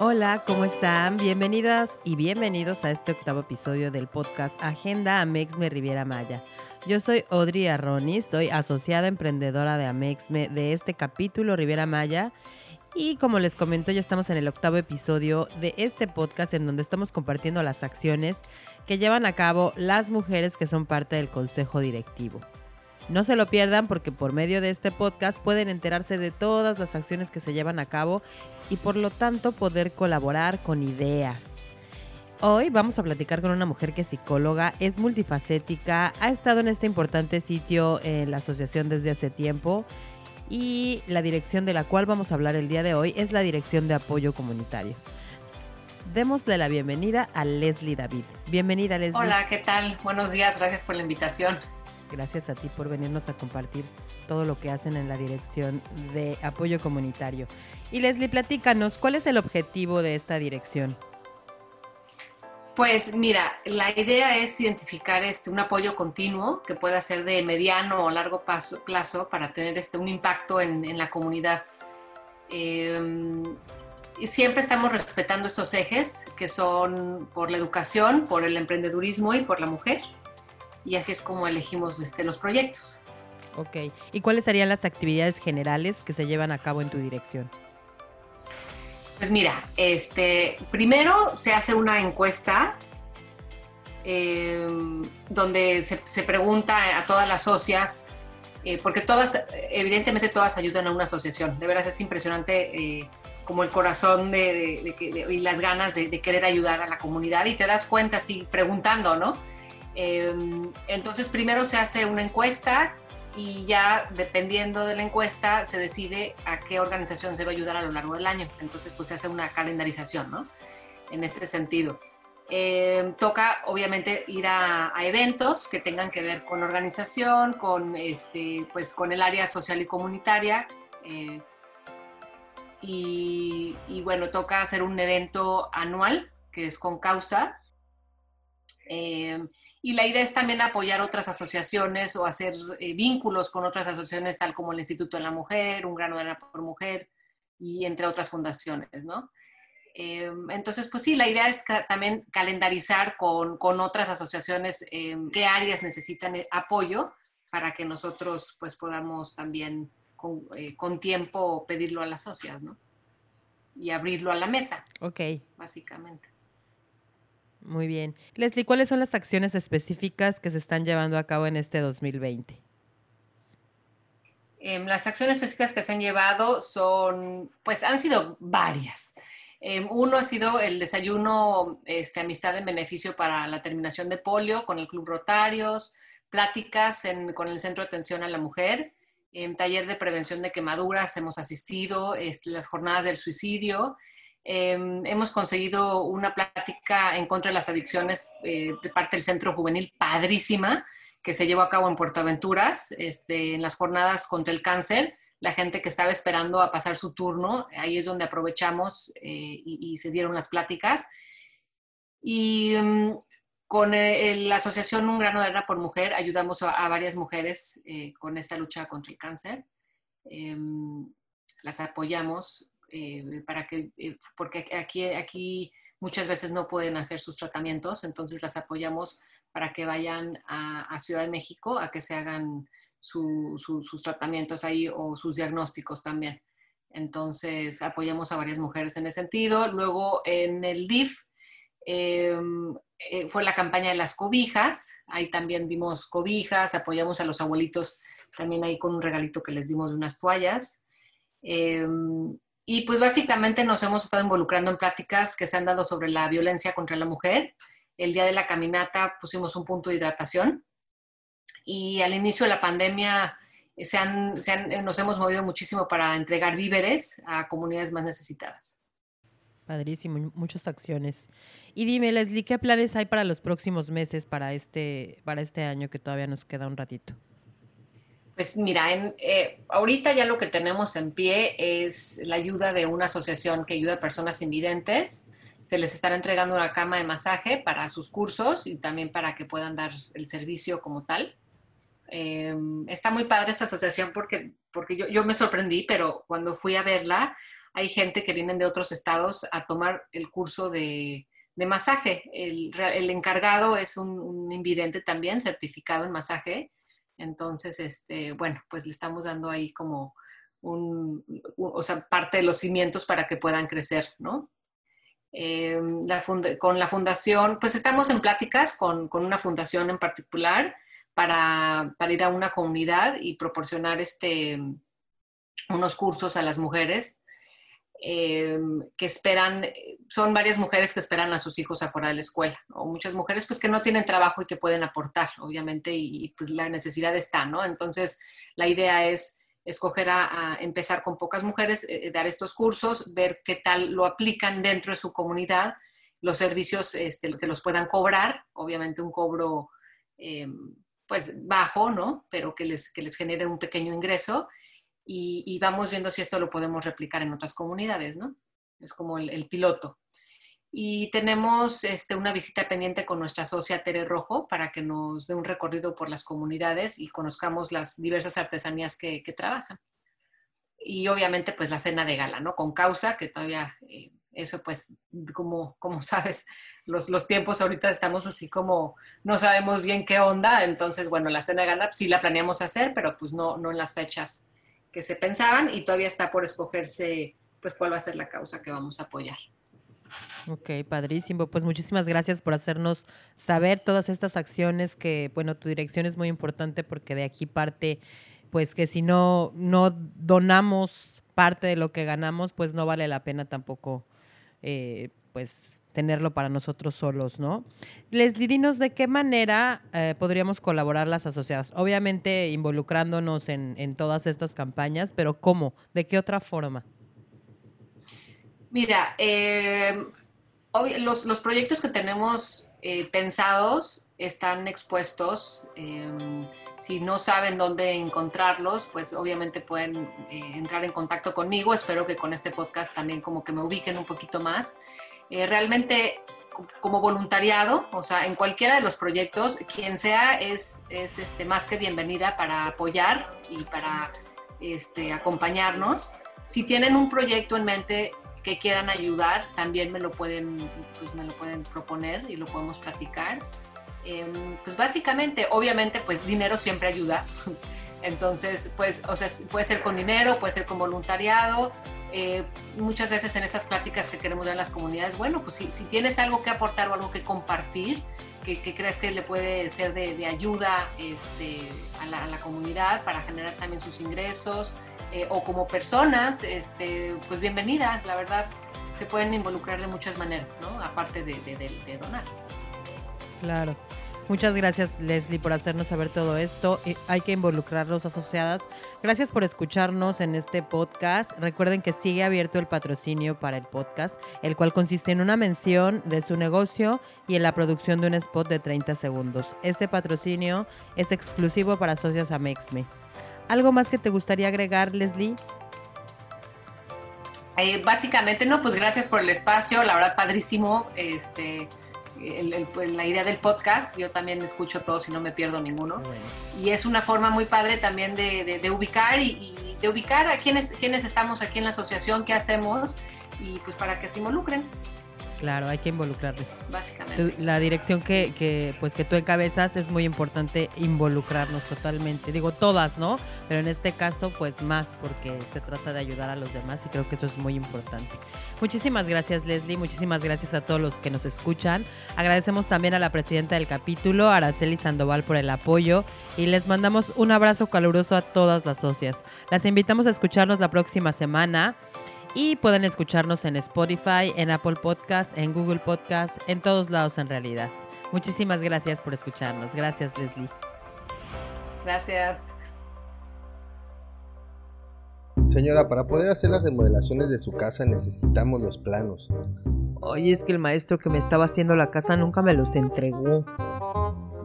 Hola, ¿cómo están? Bienvenidas y bienvenidos a este octavo episodio del podcast Agenda Amexme Riviera Maya. Yo soy Audrey Arronis, soy asociada emprendedora de Amexme de este capítulo Riviera Maya. Y como les comento, ya estamos en el octavo episodio de este podcast en donde estamos compartiendo las acciones que llevan a cabo las mujeres que son parte del consejo directivo. No se lo pierdan porque por medio de este podcast pueden enterarse de todas las acciones que se llevan a cabo y por lo tanto poder colaborar con ideas. Hoy vamos a platicar con una mujer que es psicóloga, es multifacética, ha estado en este importante sitio en la asociación desde hace tiempo y la dirección de la cual vamos a hablar el día de hoy es la Dirección de Apoyo Comunitario. Démosle la bienvenida a Leslie David. Bienvenida Leslie. Hola, ¿qué tal? Buenos días, gracias por la invitación. Gracias a ti por venirnos a compartir todo lo que hacen en la dirección de apoyo comunitario. Y Leslie, platícanos, ¿cuál es el objetivo de esta dirección? Pues mira, la idea es identificar este, un apoyo continuo que pueda ser de mediano o largo plazo para tener este, un impacto en, la comunidad. Em, y siempre estamos respetando estos ejes que son por la educación, por el emprendedurismo y por la mujer y así es como elegimos este, los proyectos. Ok, ¿y cuáles serían las actividades generales que se llevan a cabo en tu dirección? Pues mira, este, primero se hace una encuesta em, donde se, pregunta a todas las socias, eh, porque todas, evidentemente todas ayudan a una asociación. De verdad es impresionante eh, como el corazón de, y las ganas de, querer ayudar a la comunidad y te das cuenta así preguntando, ¿no? Em, entonces primero se hace una encuesta y ya dependiendo de la encuesta se decide a qué organización se va a ayudar a lo largo del año. Entonces pues se hace una calendarización, ¿no? En este sentido. Em, toca obviamente ir a, eventos que tengan que ver con organización, con, este, pues, con el área social y comunitaria. Eh, y, y, bueno, toca hacer un evento anual que es con causa. Eh, y la idea es también apoyar otras asociaciones o hacer eh, vínculos con otras asociaciones, tal como el Instituto de la Mujer, Un Grano de Arena por Mujer y entre otras fundaciones, ¿no? Eh, entonces, pues sí, la idea es también calendarizar con, con otras asociaciones eh, qué áreas necesitan apoyo para que nosotros pues podamos también con, con tiempo pedirlo a las socias, ¿no? Y abrirlo a la mesa. Ok. Básicamente. Muy bien. Leslie, ¿cuáles son las acciones específicas que se están llevando a cabo en este 2020? Em, las acciones específicas que se han llevado son, pues han sido varias. Em, uno ha sido el desayuno este, Amistad en Beneficio para la Terminación de Polio con el Club Rotarios, pláticas con el Centro de Atención a la Mujer, en taller de prevención de quemaduras hemos asistido, este, las jornadas del suicidio Em, hemos conseguido una plática en contra de las adicciones eh, de parte del Centro Juvenil padrísima que se llevó a cabo en Puerto Aventuras, este, en las jornadas contra el cáncer. La gente que estaba esperando a pasar su turno, ahí es donde aprovechamos eh, y, se dieron las pláticas. Y em, con eh, la asociación Un grano de arena por mujer ayudamos a, varias mujeres con esta lucha contra el cáncer. Em, las apoyamos eh, para que, eh, porque aquí, aquí muchas veces no pueden hacer sus tratamientos, entonces las apoyamos para que vayan a, Ciudad de México a que se hagan sus tratamientos ahí o sus diagnósticos también. Entonces apoyamos a varias mujeres en ese sentido. Luego en el DIF em, eh, fue la campaña de las cobijas, ahí también dimos cobijas, apoyamos a los abuelitos también ahí con un regalito que les dimos de unas toallas. Em, y pues básicamente nos hemos estado involucrando en pláticas que se han dado sobre la violencia contra la mujer. El día de la caminata pusimos un punto de hidratación y al inicio de la pandemia se han, se han, nos hemos movido muchísimo para entregar víveres a comunidades más necesitadas. Padrísimo, muchas acciones. Y dime, Leslie, ¿qué planes hay para los próximos meses, para este, para este año que todavía nos queda un ratito? Pues mira, eh, ahorita ya lo que tenemos en pie es la ayuda de una asociación que ayuda a personas invidentes. Se les estará entregando una cama de masaje para sus cursos y también para que puedan dar el servicio como tal. Eh, está muy padre esta asociación porque, porque yo, yo, me sorprendí, pero cuando fui a verla, hay gente que vienen de otros estados a tomar el curso de, de masaje. El, el, encargado es un, un, invidente también, certificado en masaje. Entonces, este, bueno, pues le estamos dando ahí como un, o sea, parte de los cimientos para que puedan crecer, ¿no? Eh, la con la fundación, pues estamos en pláticas con, con una fundación en particular para, para, ir a una comunidad y proporcionar este, unos cursos a las mujeres eh, que esperan, son varias mujeres que esperan a sus hijos afuera de la escuela, o muchas mujeres pues que no tienen trabajo y que pueden aportar, obviamente, y, pues la necesidad está, ¿no? Entonces, la idea es escoger a, empezar con pocas mujeres, eh, dar estos cursos, ver qué tal lo aplican dentro de su comunidad, los servicios este, que los puedan cobrar, obviamente un cobro eh, pues bajo, ¿no? Pero que les, que les genere un pequeño ingreso y, vamos viendo si esto lo podemos replicar en otras comunidades, ¿no? Es como el, piloto. Y tenemos este, una visita pendiente con nuestra socia Tere Rojo para que nos dé un recorrido por las comunidades y conozcamos las diversas artesanías que, que trabajan. Y obviamente pues la cena de gala, ¿no? Con causa, que todavía eh, eso pues como, como sabes, los, los, tiempos ahorita estamos así como no sabemos bien qué onda, entonces bueno, la cena de gala sí la planeamos hacer, pero pues no, no en las fechas que se pensaban y todavía está por escogerse pues cuál va a ser la causa que vamos a apoyar. Ok, padrísimo. Pues muchísimas gracias por hacernos saber todas estas acciones que, bueno, tu dirección es muy importante porque de aquí parte, pues que si no, no donamos parte de lo que ganamos, pues no vale la pena tampoco, eh, pues tenerlo para nosotros solos, ¿no? Leslie, dinos de qué manera eh, podríamos colaborar las asociadas. Obviamente involucrándonos en, en todas estas campañas, pero ¿cómo? ¿De qué otra forma? Mira, eh, los, los, proyectos que tenemos eh, pensados están expuestos. Eh, si no saben dónde encontrarlos, pues obviamente pueden eh, entrar en contacto conmigo. Espero que con este podcast también como que me ubiquen un poquito más. Eh, realmente como voluntariado, o sea, en cualquiera de los proyectos, quien sea es, es este, más que bienvenida para apoyar y para este, acompañarnos. Si tienen un proyecto en mente, que quieran ayudar, también me lo pueden, pues me lo pueden proponer y lo podemos platicar. Eh, pues básicamente, obviamente, pues dinero siempre ayuda. Entonces, pues, o sea, puede ser con dinero, puede ser con voluntariado. Eh, muchas veces en estas pláticas que queremos dar en las comunidades, bueno, pues si, si tienes algo que aportar o algo que compartir, que, que crees que le puede ser de, de ayuda este, a, la, a, la, comunidad para generar también sus ingresos, eh, o como personas, este, pues bienvenidas, la verdad, se pueden involucrar de muchas maneras, ¿no? Aparte de, de, de donar. Claro. Muchas gracias Leslie por hacernos saber todo esto. Hay que involucrarlos asociadas. Gracias por escucharnos en este podcast. Recuerden que sigue abierto el patrocinio para el podcast, el cual consiste en una mención de su negocio y en la producción de un spot de 30 segundos. Este patrocinio es exclusivo para socios Amexme. ¿Algo más que te gustaría agregar, Leslie? Eh, básicamente, no, pues gracias por el espacio, la verdad padrísimo. Este, el, el, pues, la idea del podcast, yo también escucho todos y no me pierdo ninguno. Bueno. Y es una forma muy padre también de, de, de ubicar y, y, de ubicar a quienes, quienes estamos aquí en la asociación, qué hacemos y pues para que se involucren. Claro, hay que involucrarlos. Básicamente. La dirección que, que, pues, que tú encabezas es muy importante involucrarnos totalmente. Digo todas, ¿no? Pero en este caso, pues más, porque se trata de ayudar a los demás y creo que eso es muy importante. Muchísimas gracias, Leslie. Muchísimas gracias a todos los que nos escuchan. Agradecemos también a la presidenta del capítulo, Araceli Sandoval, por el apoyo. Y les mandamos un abrazo caluroso a todas las socias. Las invitamos a escucharnos la próxima semana. Y pueden escucharnos en Spotify, en Apple Podcast, en Google Podcast, en todos lados en realidad. Muchísimas gracias por escucharnos. Gracias, Leslie. Gracias. Señora, para poder hacer las remodelaciones de su casa necesitamos los planos. Oye, es que el maestro que me estaba haciendo la casa nunca me los entregó.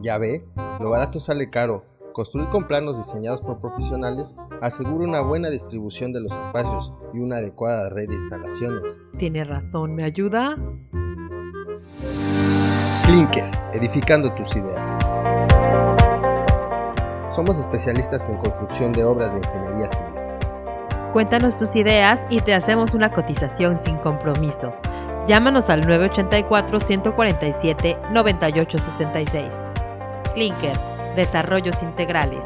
Ya ve, lo barato sale caro. Construir con planos diseñados por profesionales asegura una buena distribución de los espacios y una adecuada red de instalaciones. Tiene razón, ¿me ayuda? Clinker, edificando tus ideas. Somos especialistas en construcción de obras de ingeniería civil. Cuéntanos tus ideas y te hacemos una cotización sin compromiso. Llámanos al 984-147-9866. Clinker, Desarrollos Integrales.